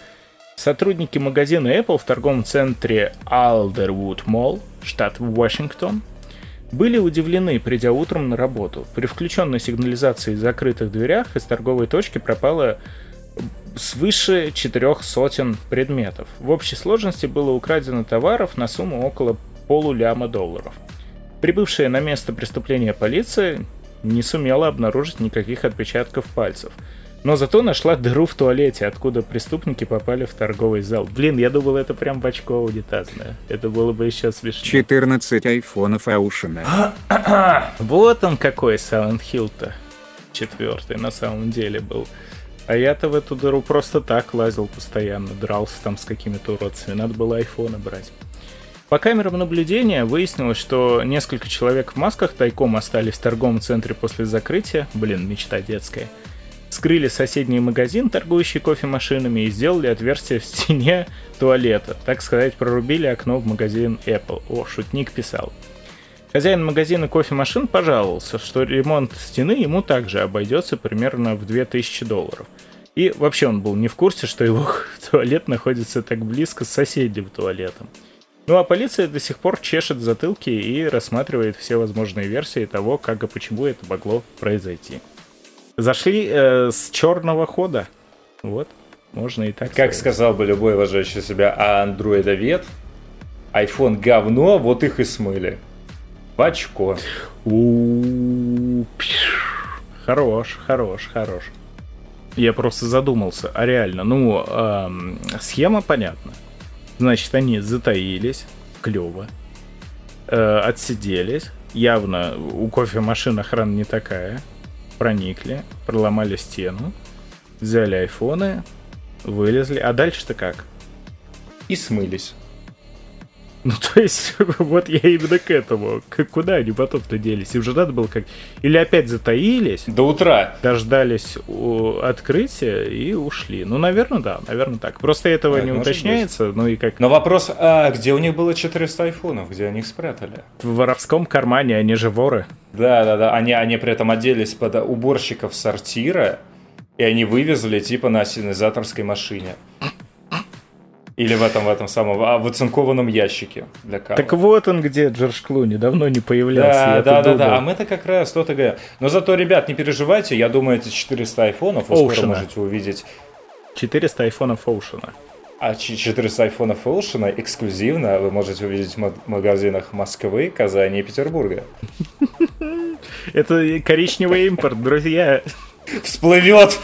Сотрудники магазина Apple в торговом центре Alderwood Mall, штат Вашингтон, были удивлены, придя утром на работу. При включенной сигнализации в закрытых дверях из торговой точки пропало свыше четырех сотен предметов. В общей сложности было украдено товаров на сумму около полуляма долларов. Прибывшая на место преступления полиция не сумела обнаружить никаких отпечатков пальцев. Но зато нашла дыру в туалете, откуда преступники попали в торговый зал. Блин, я думал, это прям бачко унитазное. Это было бы еще смешно.
14 айфонов Аушена. [CLEARS THROAT]
Вот он какой Silent Hill-то. Четвертый на самом деле был. А я-то в эту дыру просто так лазил постоянно, дрался там с какими-то уродцами. Надо было айфоны брать. По камерам наблюдения выяснилось, что несколько человек в масках тайком остались в торговом центре после закрытия. Блин, мечта детская. Скрыли соседний магазин, торгующий кофемашинами, и сделали отверстие в стене туалета. Так сказать, прорубили окно в магазин Apple. О, шутник писал. Хозяин магазина кофемашин пожаловался, что ремонт стены ему также обойдется примерно в 2000 долларов. И вообще он был не в курсе, что его [LAUGHS] туалет находится так близко с соседним туалетом. Ну а полиция до сих пор чешет затылки и рассматривает все возможные версии того, как и почему это могло произойти. Зашли э, с черного хода. Вот, можно и так
Как
сказать.
сказал бы любой уважающий себя а андроидовед, iPhone говно, вот их и смыли. В очко.
Хорош, хорош, хорош. Я просто задумался, а реально, ну, эм, схема понятна. Значит, они затаились, клево, э, отсиделись, явно у кофемашин охрана не такая, проникли, проломали стену, взяли айфоны, вылезли, а дальше-то как?
И смылись.
Ну, то есть, [LAUGHS] вот я именно к этому. К- Куда они потом-то делись? Им же надо было как... Или опять затаились,
До утра.
дождались у открытия и ушли. Ну, наверное, да, наверное так. Просто этого
Да,
не уточняется, ну и как
Но вопрос, а где у них было 400 айфонов? Где они их спрятали?
в воровском кармане, они же воры.
Да, да, да. Они, они при этом оделись под уборщиков сортира, и они вывезли типа на ассенизаторской машине. Или в этом, в этом самом, а в оцинкованном ящике для кавы.
Так вот он где, Джордж Клуни, давно не появлялся.
Да, да, да, да. А мы-то как раз то-то говорим. Но зато, ребят, не переживайте, я думаю, эти 400 айфонов вы скоро
Ocean.
можете увидеть.
400 айфонов Оушена.
А ч- 400 айфонов Ocean эксклюзивно вы можете увидеть в ма- магазинах Москвы, Казани и Петербурга. [LAUGHS]
Это коричневый импорт, друзья.
Всплывет.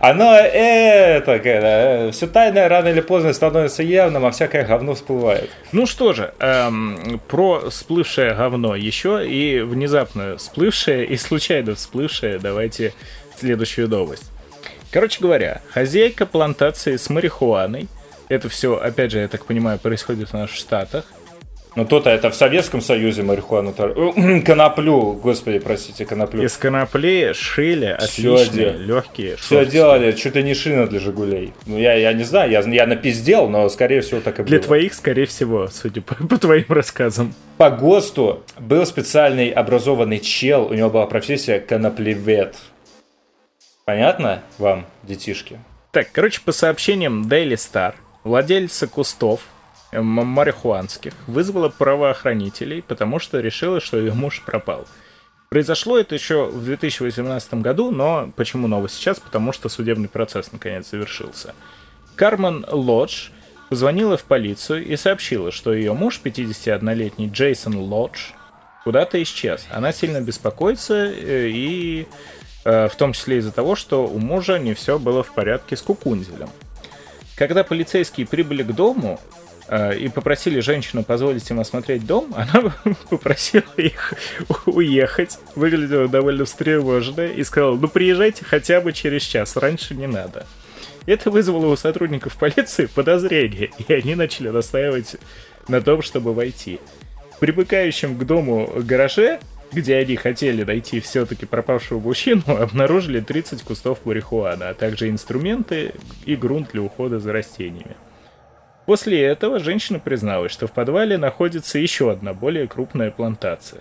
Оно это, все тайное рано или поздно становится явным, а всякое говно всплывает.
Ну что же, эм, про всплывшее говно еще и внезапно всплывшее и случайно всплывшее давайте следующую новость. Короче говоря, хозяйка плантации с марихуаной, это все, опять же, я так понимаю, происходит в наших штатах,
Ну то-то это в Советском Союзе марихуану, э, [CLEARS THROAT] коноплю, господи, простите, коноплю.
из конопли шили отличные,
делали.
легкие
Все
шорты.
делали, чуть ли не шина для Жигулей. Ну я, я не знаю, я, я напиздел, но скорее всего так и
Для
было.
твоих, скорее всего, судя по, по твоим рассказам.
По ГОСТу был специальный образованный чел, у него была профессия коноплевед. Понятно вам, детишки?
Так, короче, по сообщениям Daily Star, владельца кустов марихуанских вызвала правоохранителей, потому что решила, что ее муж пропал. Произошло это еще в 2018 году, но почему новость сейчас? Потому что судебный процесс наконец завершился. Кармен Лодж позвонила в полицию и сообщила, что ее муж, 51-летний Джейсон Лодж, куда-то исчез. Она сильно беспокоится э, и э, в том числе из-за того, что у мужа не все было в порядке с Кукунзелем. Когда полицейские прибыли к дому и попросили женщину позволить им осмотреть дом, [LAUGHS] она попросила их уехать, выглядела довольно встревоженная и сказала, ну приезжайте хотя бы через час, раньше не надо. Это вызвало у сотрудников полиции подозрение, и они начали настаивать на том, чтобы войти. В к дому гараже, где они хотели найти все-таки пропавшего мужчину, обнаружили 30 кустов марихуаны, а также инструменты и грунт для ухода за растениями. После этого женщина призналась, что в подвале находится еще одна более крупная плантация.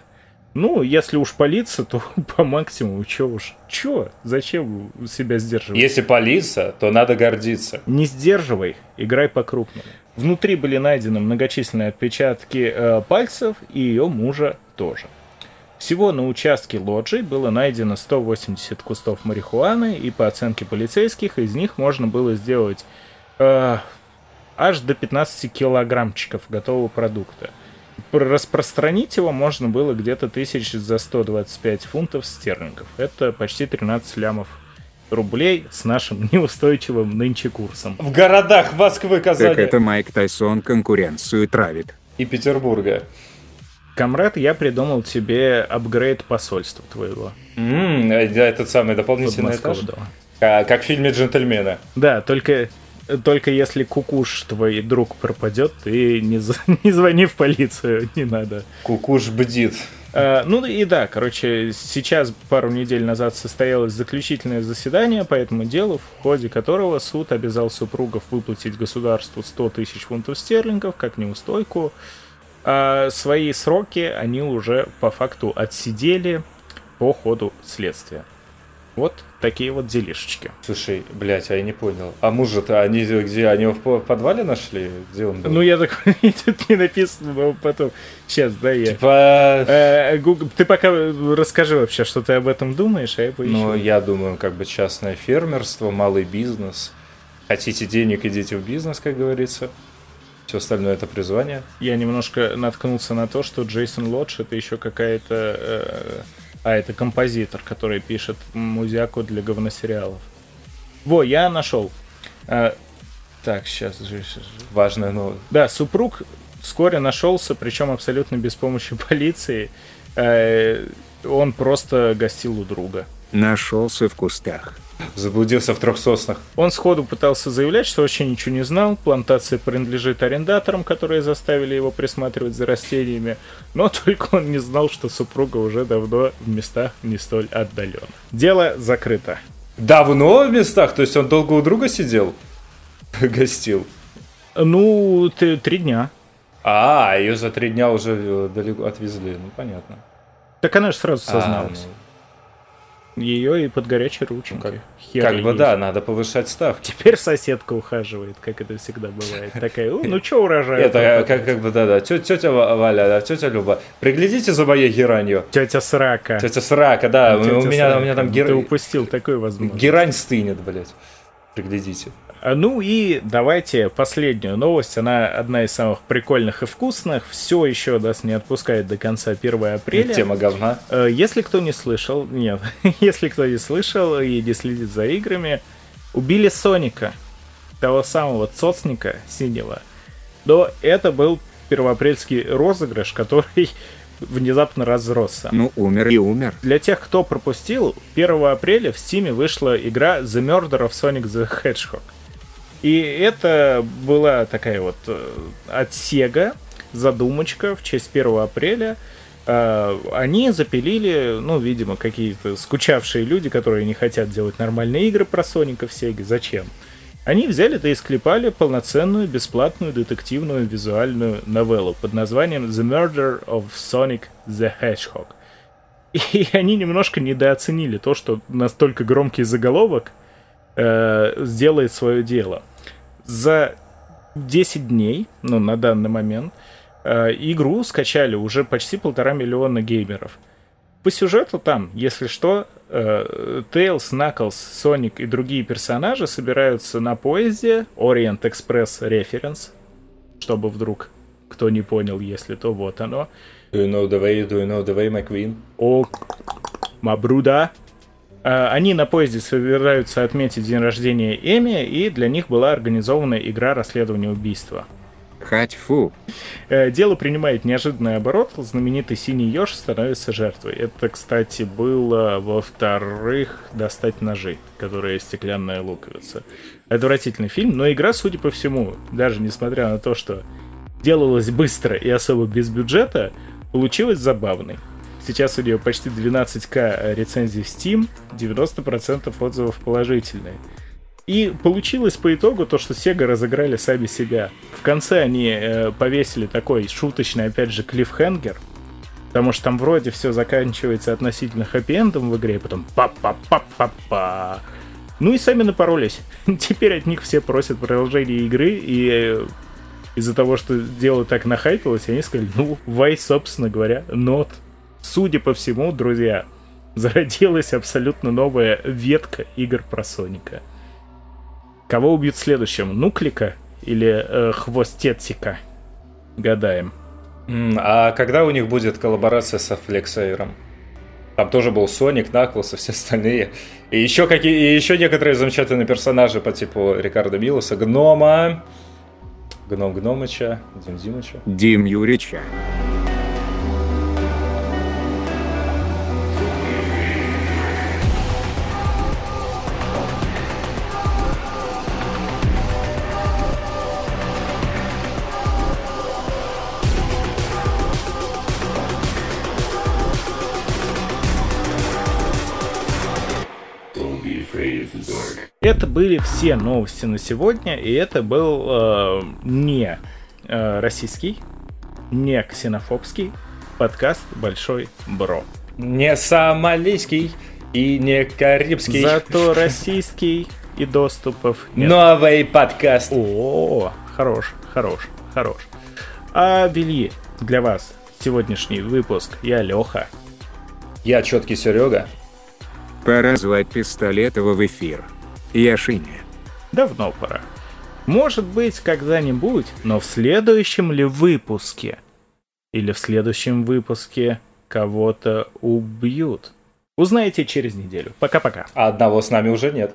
Ну, если уж палиться, то [LAUGHS] по максимуму, чё уж. Чё? Зачем себя сдерживать?
Если полиция, то надо гордиться.
Не сдерживай, играй по-крупному. Внутри были найдены многочисленные отпечатки э, пальцев и ее мужа тоже. Всего на участке лоджий было найдено 180 кустов марихуаны, и по оценке полицейских из них можно было сделать э, аж до 15 килограммчиков готового продукта. Распространить его можно было где-то тысяч за 125 фунтов стерлингов. Это почти 13 лямов рублей с нашим [LAUGHS] неустойчивым нынче курсом.
В городах Москвы, Казани
Так это Майк Тайсон конкуренцию травит.
и Петербурга.
Камрад, я придумал тебе апгрейд посольства твоего.
М, э, да, этот самый дополнительный этаж.
Подмосковного.
А, Как в фильме «Джентльмены».
Да, только, только если кукуш твой друг пропадет, ты не, [LAUGHS] не звони в полицию, не надо.
Кукуш бдит.
А, ну и да, короче, сейчас пару недель назад состоялось заключительное заседание по этому делу, в ходе которого суд обязал супругов выплатить государству 100 тысяч фунтов стерлингов как неустойку. А свои сроки они уже по факту отсидели по ходу следствия. Вот такие вот делишечки.
Слушай, блядь, а я не понял. А мужа-то они где? Они его в по- в подвале нашли? Где он был?
Ну, я так [LAUGHS] тут не написано, но потом. Сейчас, да, я.
Типа...
Э, Гуг- Ты пока расскажи вообще, что ты об этом думаешь, а я поищу.
Ну, я думаю, как бы частное фермерство, малый бизнес. Хотите денег, идите в бизнес, как говорится. Все остальное это призвание.
Я немножко наткнулся на то, что Джейсон Лодж это еще какая-то... э, а, это композитор, который пишет музяку для говносериалов. Во, я нашел. А, так, сейчас же...
Важное новость.
Да, супруг вскоре нашелся, причем абсолютно без помощи [LAUGHS] полиции. Э, Он просто гостил у друга.
Нашелся в кустах.
Заблудился в трех соснах.
Он сходу пытался заявлять, что вообще ничего не знал, плантация принадлежит арендаторам, которые заставили его присматривать за растениями, но [LAUGHS] только он не знал, что супруга уже давно в местах не столь отдаленных. Дело закрыто.
Давно в местах? То есть он долго у друга сидел? [LAUGHS] Гостил.
Ну, ты три дня.
А, ее за три дня уже э, далеко отвезли. Ну, понятно.
Так она же сразу
А,
созналась. Ее и под горячей рученькой.
как-
Хер
Как бы да, надо повышать ставки.
Теперь соседка ухаживает, как это всегда бывает. Такая, «О, ну что урожай?
Это э, как, как бы, да-да, тетя Валя, да, тетя Люба, приглядите за моей геранью.
Тетя Срака.
Тетя Срака, да, у, меня, у меня там
Ты
гер...
упустил такую возможность.
герань стынет, блядь. Приглядите.
Ну и давайте последнюю новость. Она одна из самых прикольных и вкусных. Все еще нас не отпускает до конца 1 апреля.
Тема говна.
Э, Если кто не слышал, нет, [LAUGHS] если кто не слышал и не следит за играми, убили Соника, того самого цоцника синего. Но это был первоапрельский розыгрыш, который [LAUGHS] внезапно разросся.
Ну, умер и умер.
Для тех, кто пропустил, 1 апреля в Steam вышла игра The Murder of Sonic the Hedgehog. И это была такая вот э, от Sega задумочка в честь 1 апреля. Э, Они запилили, ну, видимо, какие-то скучавшие люди, которые не хотят делать нормальные игры про Соника в Sega. Зачем? Они взяли да и склепали полноценную бесплатную детективную визуальную новеллу под названием The Murder of Sonic the Hedgehog. И [LAUGHS] они немножко недооценили то, что настолько громкий заголовок э, сделает свое дело. За 10 дней, ну, на данный момент, э, игру скачали уже почти полтора миллиона геймеров. По сюжету там, если что, э, Тейлз, Наклз, Соник и другие персонажи собираются на поезде Orient Express Reference, чтобы вдруг кто не понял, если то вот оно.
Do you know the way, do you know the way, my queen?
О, Мабруда. А, Они на поезде собираются отметить день рождения Эми, и для них была организована игра расследования убийства.
Хать-фу.
Э, Дело принимает неожиданный оборот, знаменитый синий еж становится жертвой. Это, кстати, было во-вторых «Достать ножи», которая стеклянная луковица. Отвратительный фильм, но игра, судя по всему, даже несмотря на то, что делалась быстро и особо без бюджета, получилась забавной. Сейчас у нее почти 12к рецензий в Steam, 90% отзывов положительные. И получилось по итогу то, что Sega разыграли сами себя. В конце они э, повесили такой шуточный, опять же, клиффхенгер, потому что там вроде все заканчивается относительно хэппи-эндом в игре, и потом па-па-па-па-па. Ну и сами напоролись. [LAUGHS] Теперь от них все просят продолжение игры, и э, из-за того, что дело так нахайпилось, они сказали, ну, why, собственно говоря, not. Судя по всему, друзья, зародилась абсолютно новая ветка игр про Соника. Кого убьют следующим? Нуклика или э, Хвостетсика? Гадаем.
А когда у них будет коллаборация со Флексейром? Там тоже был Соник, Наклс и все остальные. И еще, какие, и еще некоторые замечательные персонажи по типу Рикардо Милоса, Гнома, Гном Гномыча, Дим Димыча.
Дим Юрича.
Это были все новости на сегодня, и это был э, не э, российский, не ксенофобский подкаст Большой Бро.
Не сомалийский и не карибский.
Зато [LAUGHS] российский и доступов
нет. Новый подкаст.
О, хорош, хорош, хорош. А вели для вас сегодняшний выпуск я Леха.
Я четкий Серега.
Пора звать Пистолетова в эфир. Яшине.
Давно пора. Может быть, когда-нибудь, но в следующем ли выпуске? Или в следующем выпуске кого-то убьют? Узнаете через неделю. Пока-пока.
А одного с нами уже нет.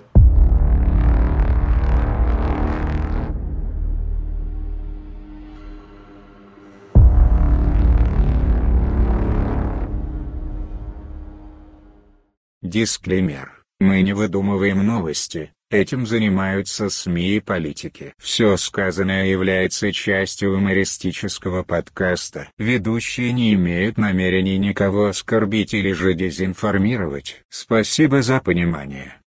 Дисклеймер. Мы не выдумываем новости, этим занимаются СМИ и политики. Все сказанное является частью юмористического подкаста. Ведущие не имеют намерений никого оскорбить или же дезинформировать. Спасибо за понимание.